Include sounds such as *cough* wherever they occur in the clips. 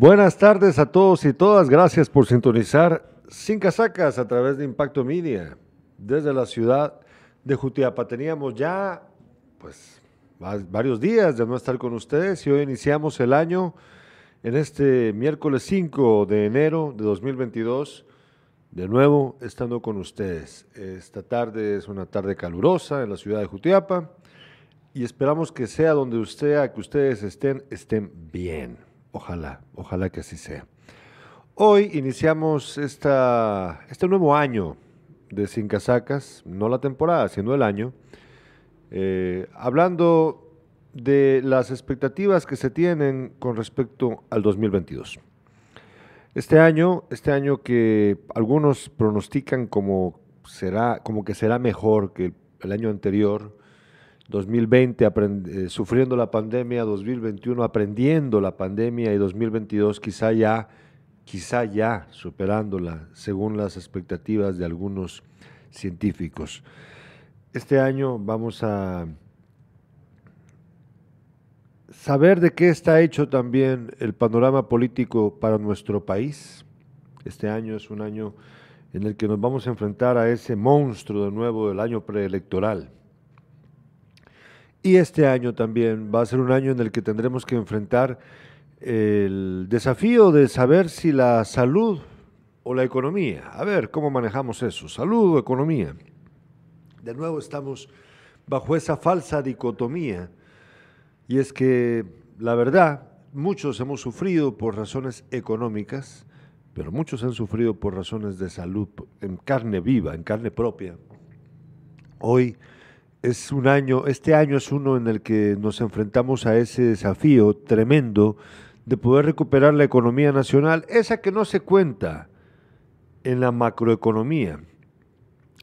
Buenas tardes a todos y todas. Gracias por sintonizar Sin Casacas a través de Impacto Media. Desde la ciudad de Jutiapa teníamos ya pues varios días de no estar con ustedes y hoy iniciamos el año en este miércoles 5 de enero de 2022 de nuevo estando con ustedes. Esta tarde es una tarde calurosa en la ciudad de Jutiapa y esperamos que sea donde usted, que ustedes estén, estén bien. Ojalá, ojalá que así sea. Hoy iniciamos esta, este nuevo año de Sin Casacas, no la temporada, sino el año, eh, hablando de las expectativas que se tienen con respecto al 2022. Este año, este año que algunos pronostican como será, como que será mejor que el año anterior, 2020 eh, sufriendo la pandemia, 2021 aprendiendo la pandemia y 2022 quizá ya, quizá ya superándola según las expectativas de algunos científicos. Este año vamos a saber de qué está hecho también el panorama político para nuestro país. Este año es un año en el que nos vamos a enfrentar a ese monstruo de nuevo del año preelectoral. Y este año también va a ser un año en el que tendremos que enfrentar el desafío de saber si la salud o la economía, a ver cómo manejamos eso, salud o economía. De nuevo estamos bajo esa falsa dicotomía y es que la verdad, muchos hemos sufrido por razones económicas, pero muchos han sufrido por razones de salud en carne viva, en carne propia. Hoy es un año, este año es uno en el que nos enfrentamos a ese desafío tremendo de poder recuperar la economía nacional, esa que no se cuenta en la macroeconomía,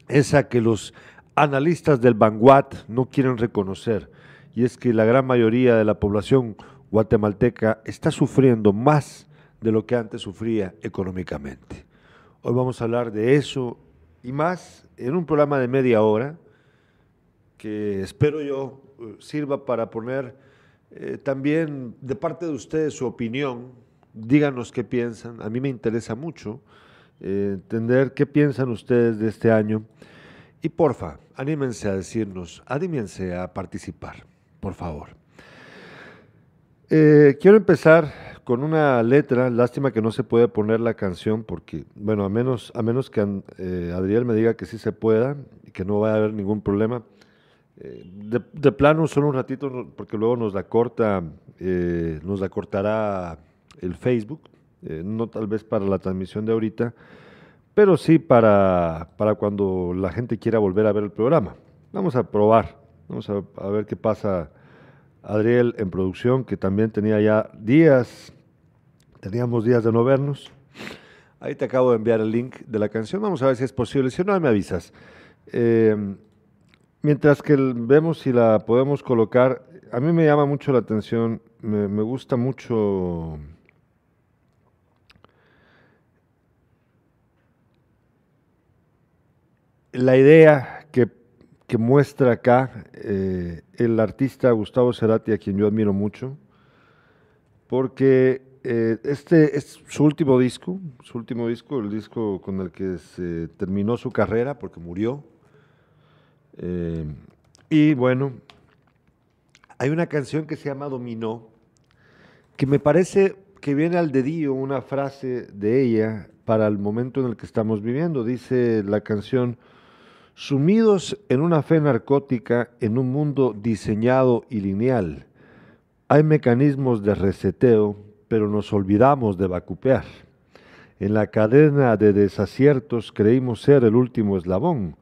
esa que los analistas del Vanguard no quieren reconocer, y es que la gran mayoría de la población guatemalteca está sufriendo más de lo que antes sufría económicamente. Hoy vamos a hablar de eso y más en un programa de media hora espero yo eh, sirva para poner eh, también de parte de ustedes su opinión. Díganos qué piensan. A mí me interesa mucho eh, entender qué piensan ustedes de este año. Y porfa, anímense a decirnos, anímense a participar, por favor. quiero empezar con una letra, lástima que no se puede poner la canción porque, bueno, a menos, a menos que Adriel me diga que sí se pueda y que no va a haber ningún problema, eh, de, plano, solo un ratito, porque luego nos la corta, eh, nos la cortará el Facebook, eh, no tal vez para la transmisión de ahorita, pero sí para, para cuando la gente quiera volver a ver el programa. Vamos a probar, vamos a, a ver qué pasa. Adriel en producción, que también tenía ya días, teníamos días de no vernos. Ahí te acabo de enviar el link de la canción, vamos a ver si es posible, si no me avisas. Mientras que vemos si la podemos colocar, a mí me llama mucho la atención, me, gusta mucho la idea que, muestra acá eh, el artista Gustavo Cerati, a quien yo admiro mucho, porque eh, este es su último disco, su último disco, el disco con el que se terminó su carrera, porque murió eh, y bueno, hay una canción que se llama Dominó, que me parece que viene al dedillo una frase de ella para el momento en el que estamos viviendo. Dice la canción, sumidos en una fe narcótica en un mundo diseñado y lineal, hay mecanismos de reseteo, pero nos olvidamos de vacupear. En la cadena de desaciertos creímos ser el último eslabón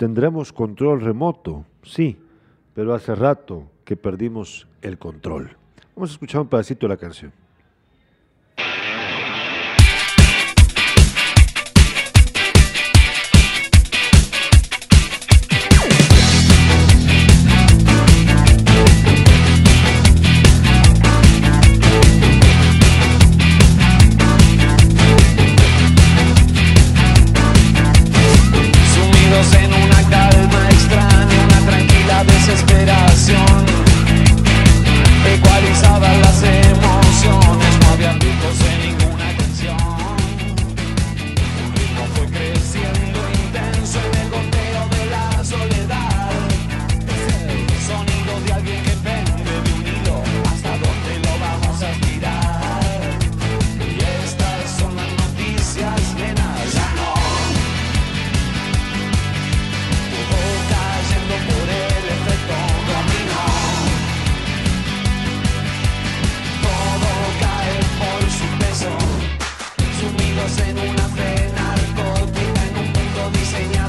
Tendremos control remoto, sí, pero hace rato que perdimos el control. Vamos a escuchar un pedacito de la canción.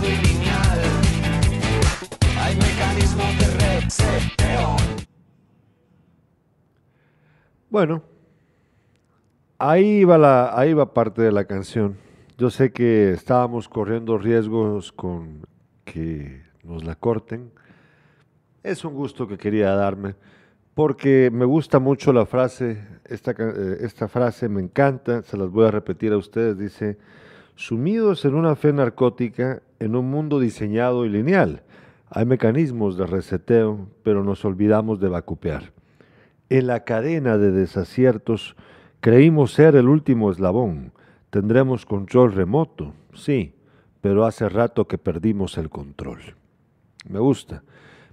y lineal. Hay mecanismos de. Bueno, ahí va, la, ahí va parte de la canción. Yo sé que estábamos corriendo riesgos con que nos la corten. Es un gusto que quería darme, porque me gusta mucho la frase, esta, eh, esta frase me encanta, se las voy a repetir a ustedes, dice, sumidos en una fe narcótica, en un mundo diseñado y lineal, hay mecanismos de reseteo, pero nos olvidamos de vacupear. En la cadena de desaciertos, creímos ser el último eslabón. Tendremos control remoto, sí, pero hace rato que perdimos el control. Me gusta.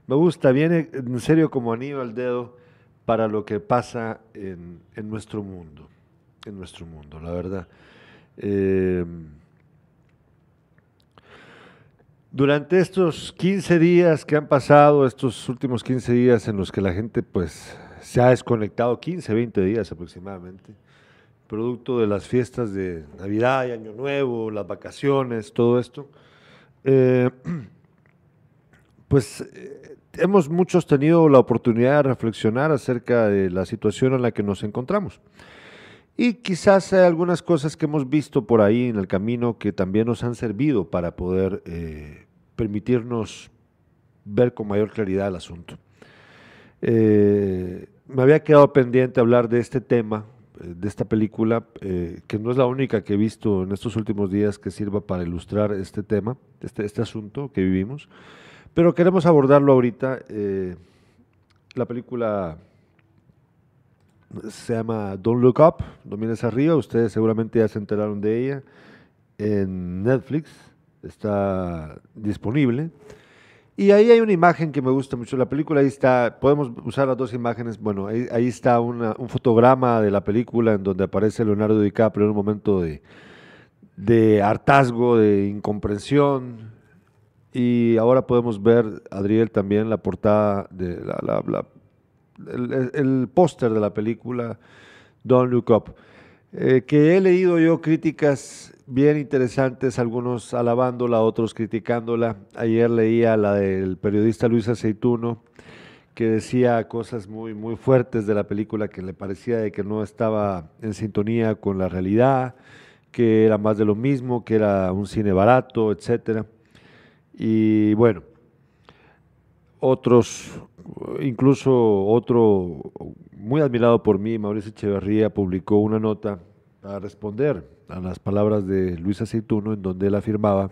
Me gusta, viene en serio como anillo al dedo para lo que pasa en, nuestro mundo. En nuestro mundo, la verdad. Eh, durante estos 15 días que han pasado, estos últimos 15 días en los que la gente pues se ha desconectado, 15, 20 días aproximadamente, producto de las fiestas de Navidad y Año Nuevo, las vacaciones, todo esto, eh, *clears throat* pues eh, hemos muchos tenido la oportunidad de reflexionar acerca de la situación en la que nos encontramos. Y quizás hay algunas cosas que hemos visto por ahí en el camino que también nos han servido para poder eh, permitirnos ver con mayor claridad el asunto. Eh, me había quedado pendiente hablar de este tema, eh, de esta película, que no es la única que he visto en estos últimos días que sirva para ilustrar este tema, este, este asunto que vivimos, pero queremos abordarlo ahorita. la película se llama Don't Look Up, no mires arriba, ustedes seguramente ya se enteraron de ella en Netflix está disponible. Y ahí hay una imagen que me gusta mucho. La película, ahí está, podemos usar las dos imágenes. Bueno, ahí, está un fotograma de la película en donde aparece Leonardo DiCaprio en un momento de, de hartazgo, de incomprensión. Y ahora podemos ver, Adriel, también la portada, de la, el, póster de la película Don't Look Up. Eh, que he leído yo críticas bien interesantes, algunos alabándola, otros criticándola. Ayer leía la del periodista Luis Aceituno, que decía cosas muy, muy fuertes de la película, que le parecía de que no estaba en sintonía con la realidad, que era más de lo mismo, que era un cine barato, etc. Y bueno, otros, incluso otro muy admirado por mí, Mauricio Echeverría, publicó una nota para responder a las palabras de Luis Aceituno, en donde él afirmaba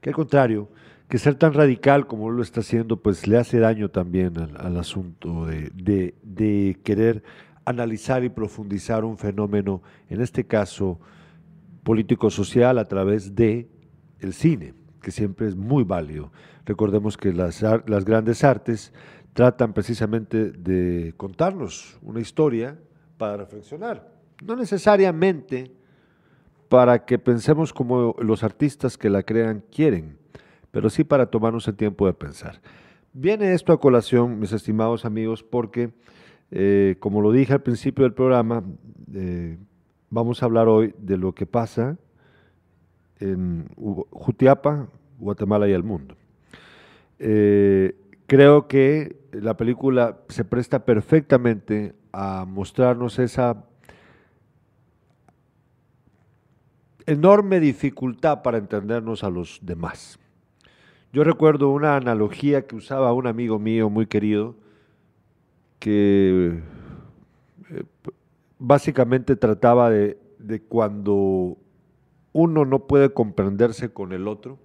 que al contrario, que ser tan radical como lo está haciendo, pues le hace daño también al, asunto de, de, querer analizar y profundizar un fenómeno, en este caso político-social, a través de el cine, que siempre es muy válido. Recordemos que las, las grandes artes tratan precisamente de contarnos una historia para reflexionar. No necesariamente para que pensemos como los artistas que la crean quieren, pero sí para tomarnos el tiempo de pensar. Viene esto a colación, mis estimados amigos, porque, eh, como lo dije al principio del programa, eh, vamos a hablar hoy de lo que pasa en Jutiapa, Guatemala y el mundo. Eh, creo que la película se presta perfectamente a mostrarnos esa enorme dificultad para entendernos a los demás. Yo recuerdo una analogía que usaba un amigo mío muy querido, que eh, básicamente trataba de, cuando uno no puede comprenderse con el otro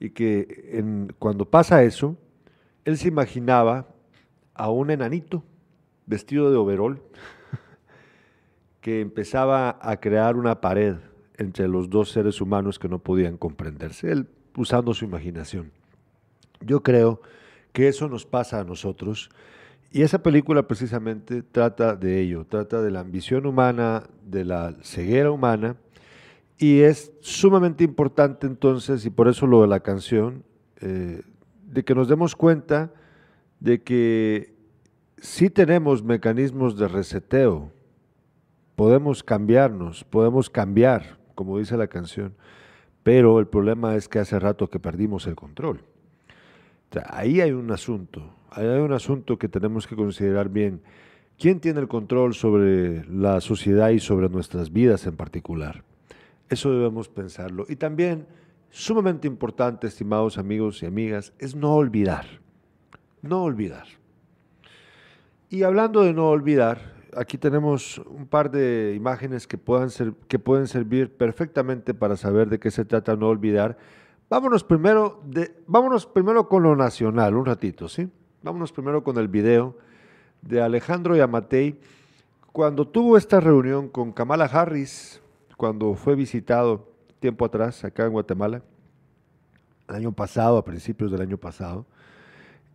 y que cuando pasa eso, él se imaginaba a un enanito vestido de overol *laughs* que empezaba a crear una pared entre los dos seres humanos que no podían comprenderse, él usando su imaginación. Yo creo que eso nos pasa a nosotros y esa película precisamente trata de ello, trata de la ambición humana, de la ceguera humana y es sumamente importante entonces, y por eso lo de la canción, eh, de que nos demos cuenta de que sí tenemos mecanismos de reseteo, podemos cambiarnos, podemos cambiar, como dice la canción, pero el problema es que hace rato que perdimos el control. ahí hay un asunto, ahí hay un asunto que tenemos que considerar bien. ¿Quién tiene el control sobre la sociedad y sobre nuestras vidas en particular? Eso debemos pensarlo. Y también, sumamente importante, estimados amigos y amigas, es no olvidar. No olvidar. Y hablando de no olvidar, aquí tenemos un par de imágenes que, puedan ser, que pueden servir perfectamente para saber de qué se trata no olvidar. Vámonos primero, de, vámonos primero con lo nacional, un ratito, ¿sí? Vámonos primero con el video de Alejandro Yamatei, cuando tuvo esta reunión con Kamala Harris, cuando fue visitado tiempo atrás acá en Guatemala, el año pasado, a principios del año pasado,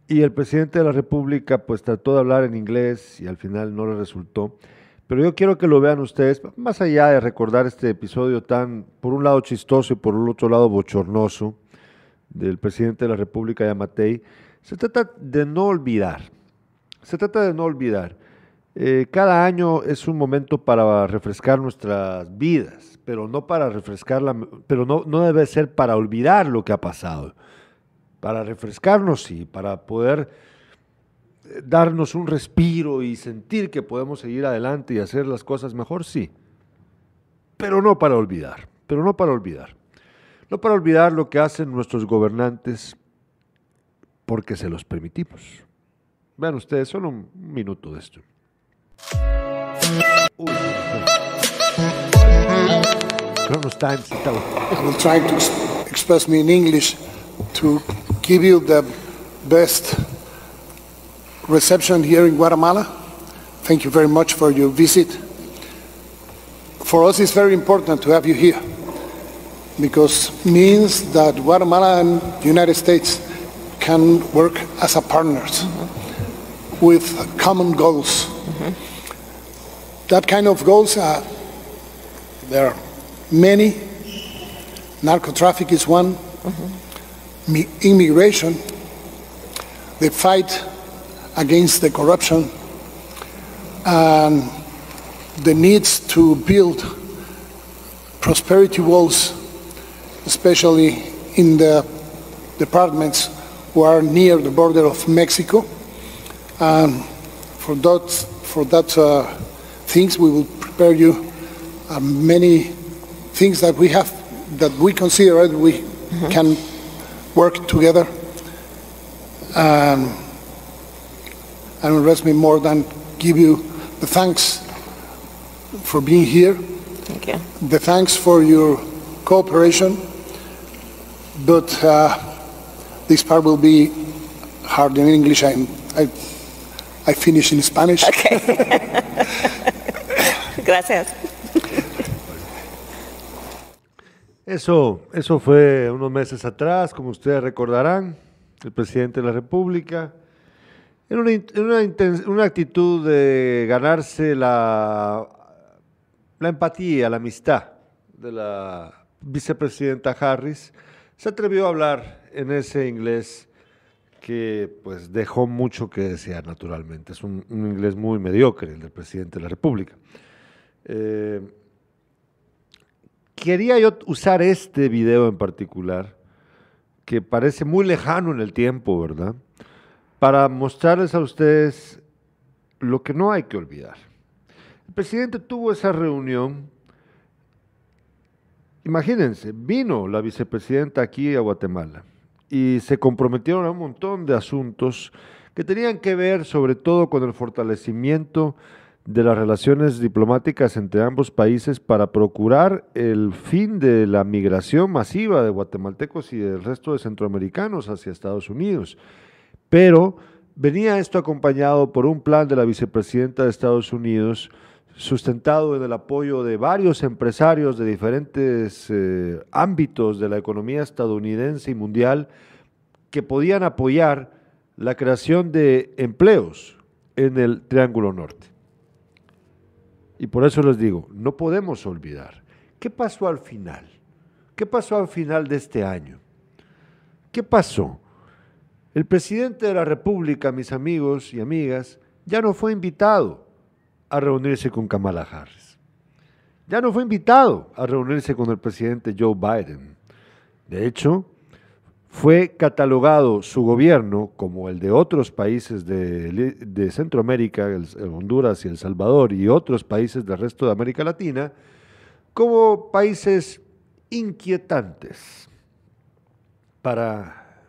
y el presidente de la República pues trató de hablar en inglés y al final no le resultó. Pero yo quiero que lo vean ustedes, más allá de recordar este episodio tan, por un lado chistoso y por el otro lado bochornoso, del presidente de la República, Yamatei, se trata de no olvidar se trata de no olvidar. Eh, cada año es un momento para refrescar nuestras vidas, pero no para refrescarla, pero no, no debe ser para olvidar lo que ha pasado. Para refrescarnos, sí, para poder eh, darnos un respiro y sentir que podemos seguir adelante y hacer las cosas mejor, sí. Pero no para olvidar, pero no para olvidar. No para olvidar lo que hacen nuestros gobernantes porque se los permitimos. Vean ustedes, solo un minuto de esto. I will try to express me in English to give you the best reception here in Guatemala. Thank you very much for your visit. For us, it's very important to have you here because it means that Guatemala and the United States can work as a partners. Mm -hmm with common goals. Mm-hmm. That kind of goals, are, there are many. Narco traffic is one. Mm-hmm. Immigration, the fight against the corruption, and the needs to build prosperity walls, especially in the departments who are near the border of Mexico and for that, for that uh, things, we will prepare you uh, many things that we have, that we consider that we mm-hmm. can work together. Um, and it rest me more than give you the thanks for being here. Thank you. The thanks for your cooperation. But uh, this part will be hard in English. I, I I finish in Spanish. Okay. *laughs* Gracias. Eso, eso fue unos meses atrás, como ustedes recordarán, el presidente de la República, en una, actitud de ganarse la, la empatía, la amistad de la vicepresidenta Harris, se atrevió a hablar en ese inglés que pues dejó mucho que desear naturalmente. Es un, inglés muy mediocre el del presidente de la República. Eh, quería yo usar este video en particular, que parece muy lejano en el tiempo, ¿verdad? Para mostrarles a ustedes lo que no hay que olvidar. El presidente tuvo esa reunión. Imagínense, vino la vicepresidenta aquí a Guatemala y se comprometieron a un montón de asuntos que tenían que ver sobre todo con el fortalecimiento de las relaciones diplomáticas entre ambos países para procurar el fin de la migración masiva de guatemaltecos y del resto de centroamericanos hacia Estados Unidos. Pero venía esto acompañado por un plan de la vicepresidenta de Estados Unidos sustentado en el apoyo de varios empresarios de diferentes eh, ámbitos de la economía estadounidense y mundial que podían apoyar la creación de empleos en el Triángulo Norte. Y por eso les digo, no podemos olvidar. ¿Qué pasó al final? ¿Qué pasó al final de este año? ¿Qué pasó? El presidente de la República, mis amigos y amigas, ya no fue invitado a reunirse con Kamala Harris. Ya no fue invitado a reunirse con el presidente Joe Biden. De hecho, fue catalogado su gobierno como el de otros países de, Centroamérica, Honduras y El Salvador y otros países del resto de América Latina, como países inquietantes para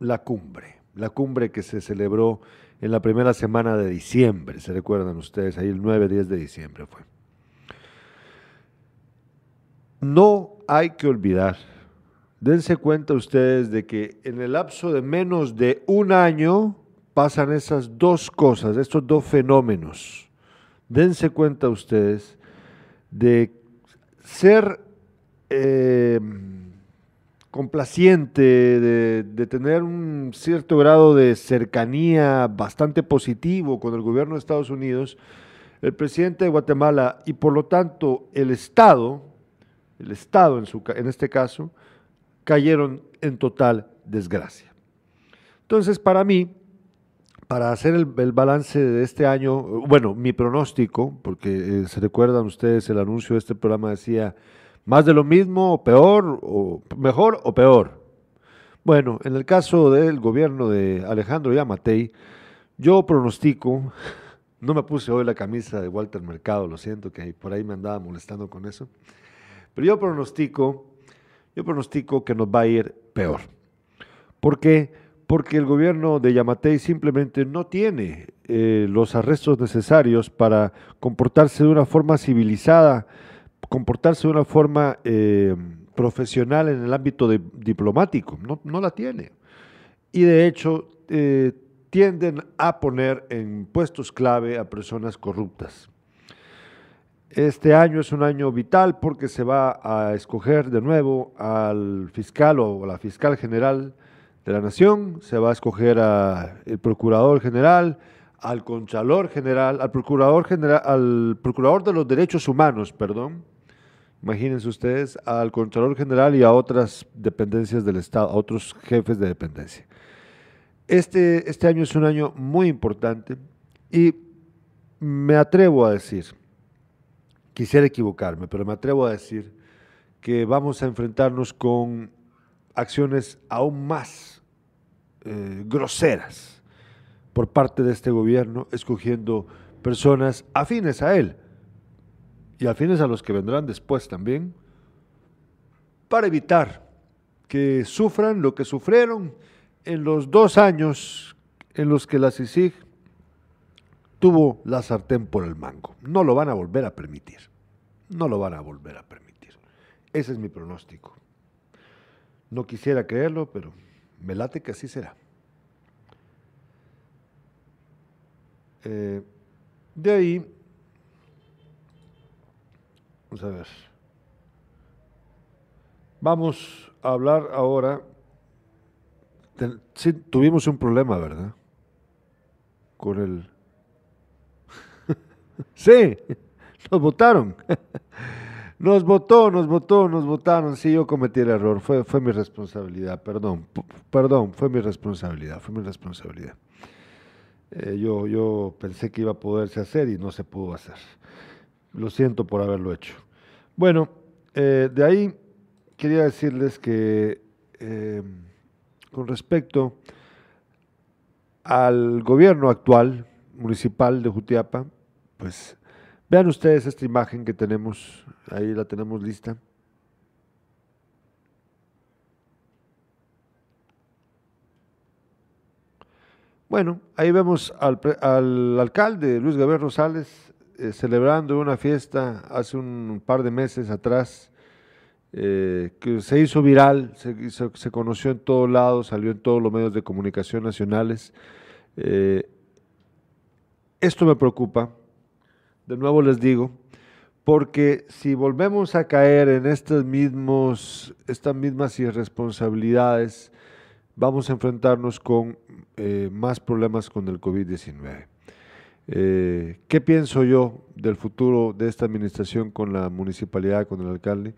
la cumbre, la cumbre que se celebró en la primera semana de diciembre, se recuerdan ustedes, ahí el 9-10 de diciembre fue. No hay que olvidar dense cuenta ustedes de que en el lapso de menos de un año pasan esas dos cosas, estos dos fenómenos. Dense cuenta ustedes de ser eh, complaciente, de, de, tener un cierto grado de cercanía bastante positivo con el gobierno de Estados Unidos, el presidente de Guatemala y por lo tanto el Estado, el Estado en, su, en este caso, cayeron en total desgracia. Entonces, para mí, para hacer el, balance de este año, bueno, mi pronóstico, porque eh, se recuerdan ustedes el anuncio de este programa decía, más de lo mismo, o peor, o mejor o peor. Bueno, en el caso del gobierno de Alejandro Yamatei, yo pronostico, *laughs* no me puse hoy la camisa de Walter Mercado, lo siento que por ahí me andaba molestando con eso, pero yo pronostico yo pronostico que nos va a ir peor. ¿Por qué? Porque el gobierno de Yamatei simplemente no tiene eh, los arrestos necesarios para comportarse de una forma civilizada, comportarse de una forma eh, profesional en el ámbito diplomático. No, no, la tiene. Y de hecho eh, tienden a poner en puestos clave a personas corruptas. Este año es un año vital porque se va a escoger de nuevo al fiscal o la fiscal general de la nación, se va a escoger al procurador general, al conchalor general, al procurador general, al procurador de los derechos humanos, perdón. Imagínense ustedes, al contralor general y a otras dependencias del Estado, a otros jefes de dependencia. Este, este año es un año muy importante y me atrevo a decir, Quisiera equivocarme, pero me atrevo a decir que vamos a enfrentarnos con acciones aún más eh, groseras por parte de este gobierno, escogiendo personas afines a él y afines a los que vendrán después también, para evitar que sufran lo que sufrieron en los dos años en los que la CICIG tuvo la sartén por el mango. No lo van a volver a permitir. No lo van a volver a permitir. Ese es mi pronóstico. No quisiera creerlo, pero me late que así será. Eh, de ahí, vamos a ver. Vamos a hablar ahora. sí, tuvimos un problema, ¿verdad? Con el sí, nos votaron. Nos votó, nos votó, nos votaron. Sí, yo cometí el error. Fue, fue mi responsabilidad. Perdón, perdón, fue mi responsabilidad. Fue mi responsabilidad. Eh, yo, yo pensé que iba a poderse hacer y no se pudo hacer. Lo siento por haberlo hecho. Bueno, eh, de ahí quería decirles que eh, con respecto al gobierno actual municipal de Jutiapa, pues vean ustedes esta imagen que tenemos, ahí la tenemos lista. Bueno, ahí vemos al, alcalde Luis Gabriel Rosales eh, celebrando una fiesta hace un par de meses atrás eh, que se hizo viral, se, se, conoció en todos lados, salió en todos los medios de comunicación nacionales. Eh, esto me preocupa de nuevo les digo, porque si volvemos a caer en estos mismos, estas mismas irresponsabilidades, vamos a enfrentarnos con eh, más problemas con el COVID-19. Eh, ¿Qué pienso yo del futuro de esta administración con la municipalidad, con el alcalde?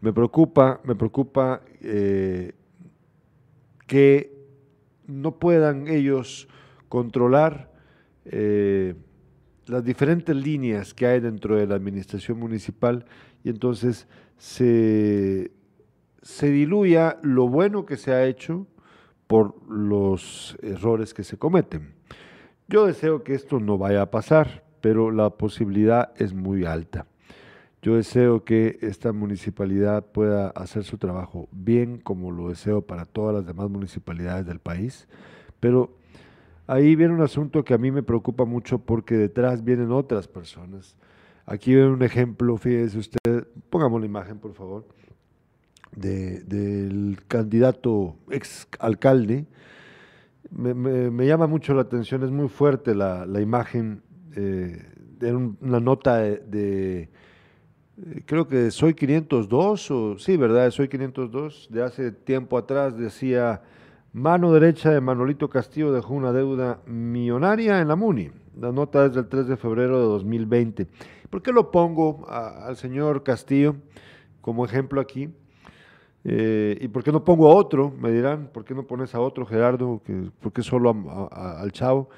Me preocupa, me preocupa eh, que no puedan ellos controlar las diferentes líneas que hay dentro de la administración municipal y entonces se, se diluya lo bueno que se ha hecho por los errores que se cometen. Yo deseo que esto no vaya a pasar, pero la posibilidad es muy alta. Yo deseo que esta municipalidad pueda hacer su trabajo bien, como lo deseo para todas las demás municipalidades del país, pero ahí viene un asunto que a mí me preocupa mucho porque detrás vienen otras personas. Aquí viene un ejemplo, fíjese usted, pongamos la imagen por favor, del candidato ex alcalde. Me, llama mucho la atención, es muy fuerte la, imagen eh, de una nota de eh, creo que Soy 502, o sí, ¿verdad? Soy 502, de hace tiempo atrás decía, mano derecha de Manolito Castillo dejó una deuda millonaria en la MUNI. La nota es del 3 de febrero de 2020. ¿Por qué lo pongo al señor Castillo como ejemplo aquí? Eh, ¿Y por qué no pongo a otro? Me dirán, ¿por qué no pones a otro, Gerardo? ¿Por qué solo al chavo?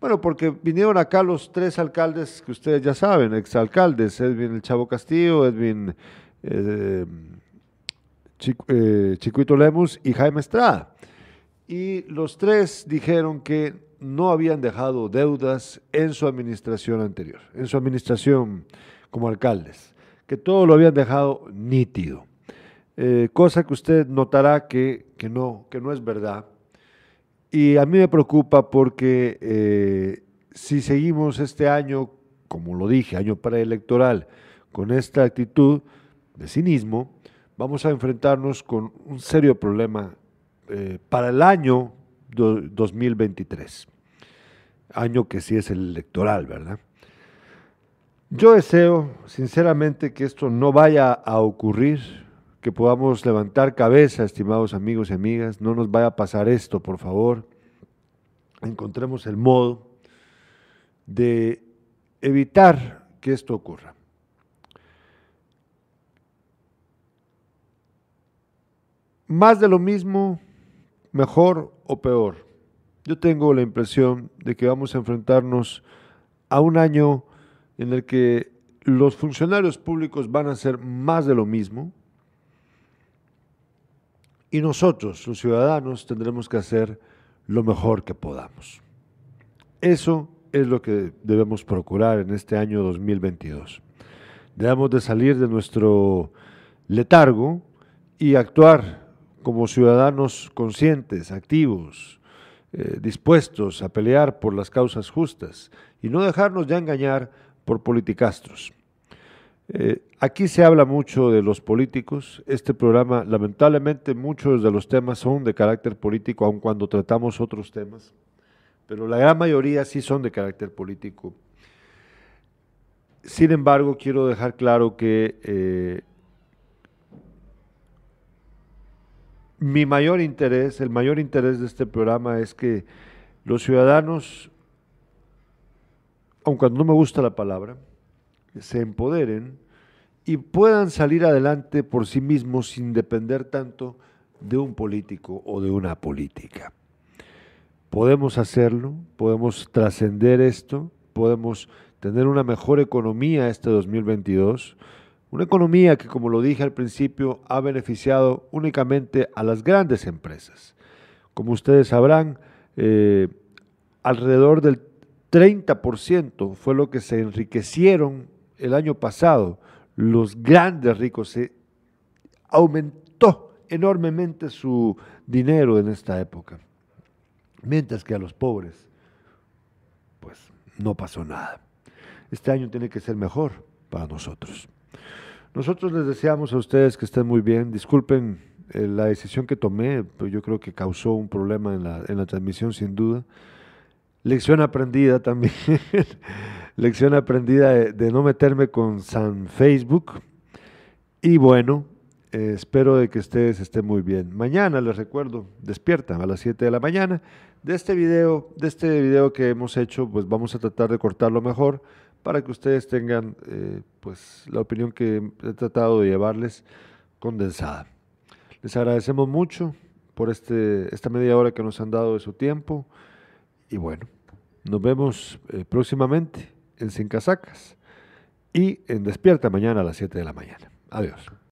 Bueno, porque vinieron acá los tres alcaldes que ustedes ya saben, exalcaldes, Edwin El Chavo Castillo, Edwin eh, eh, Chicuito Lemus y Jaime Estrada. Y los tres dijeron que no habían dejado deudas en su administración anterior, en su administración como alcaldes, que todo lo habían dejado nítido. Eh, cosa que usted notará que, que, no, que no es verdad y a mí me preocupa porque eh, si seguimos este año, como lo dije, año preelectoral, con esta actitud de cinismo, vamos a enfrentarnos con un serio problema eh, para el año 2023. Año que sí es el electoral, ¿verdad? Yo deseo sinceramente que esto no vaya a ocurrir que podamos levantar cabeza, estimados amigos y amigas. No nos vaya a pasar esto, por favor. Encontremos el modo de evitar que esto ocurra. Más de lo mismo, mejor o peor. Yo tengo la impresión de que vamos a enfrentarnos a un año en el que los funcionarios públicos van a hacer más de lo mismo, y nosotros, los ciudadanos, tendremos que hacer lo mejor que podamos. Eso es lo que debemos procurar en este año 2022. Debemos de salir de nuestro letargo y actuar como ciudadanos conscientes, activos, eh, dispuestos a pelear por las causas justas y no dejarnos ya engañar por politicastros. Eh, aquí se habla mucho de los políticos. Este programa, lamentablemente, muchos de los temas son de carácter político, aun cuando tratamos otros temas, pero la gran mayoría sí son de carácter político. Sin embargo, quiero dejar claro que eh, mi mayor interés, el mayor interés de este programa es que los ciudadanos, aun cuando no me gusta la palabra, se empoderen y puedan salir adelante por sí mismos sin depender tanto de un político o de una política. Podemos hacerlo, podemos trascender esto, podemos tener una mejor economía este 2022, una economía que, como lo dije al principio, ha beneficiado únicamente a las grandes empresas. Como ustedes sabrán, eh, alrededor del 30% fue lo que se enriquecieron el año pasado, los grandes ricos, se aumentó enormemente su dinero en esta época, mientras que a los pobres, pues no pasó nada. Este año tiene que ser mejor para nosotros. Nosotros les deseamos a ustedes que estén muy bien. Disculpen eh, la decisión que tomé, pero yo creo que causó un problema en la, en la transmisión sin duda. Lección aprendida también. *laughs* lección aprendida de, no meterme con San Facebook. Y bueno, eh, espero de que ustedes estén muy bien. Mañana les recuerdo, despiertan a las 7 de la mañana. De este video, de este video que hemos hecho, pues vamos a tratar de cortarlo mejor para que ustedes tengan eh, pues la opinión que he tratado de llevarles condensada. Les agradecemos mucho por este, esta media hora que nos han dado de su tiempo y bueno, nos vemos eh, próximamente en Sin Casacas y en Despierta mañana a las 7 de la mañana. Adiós.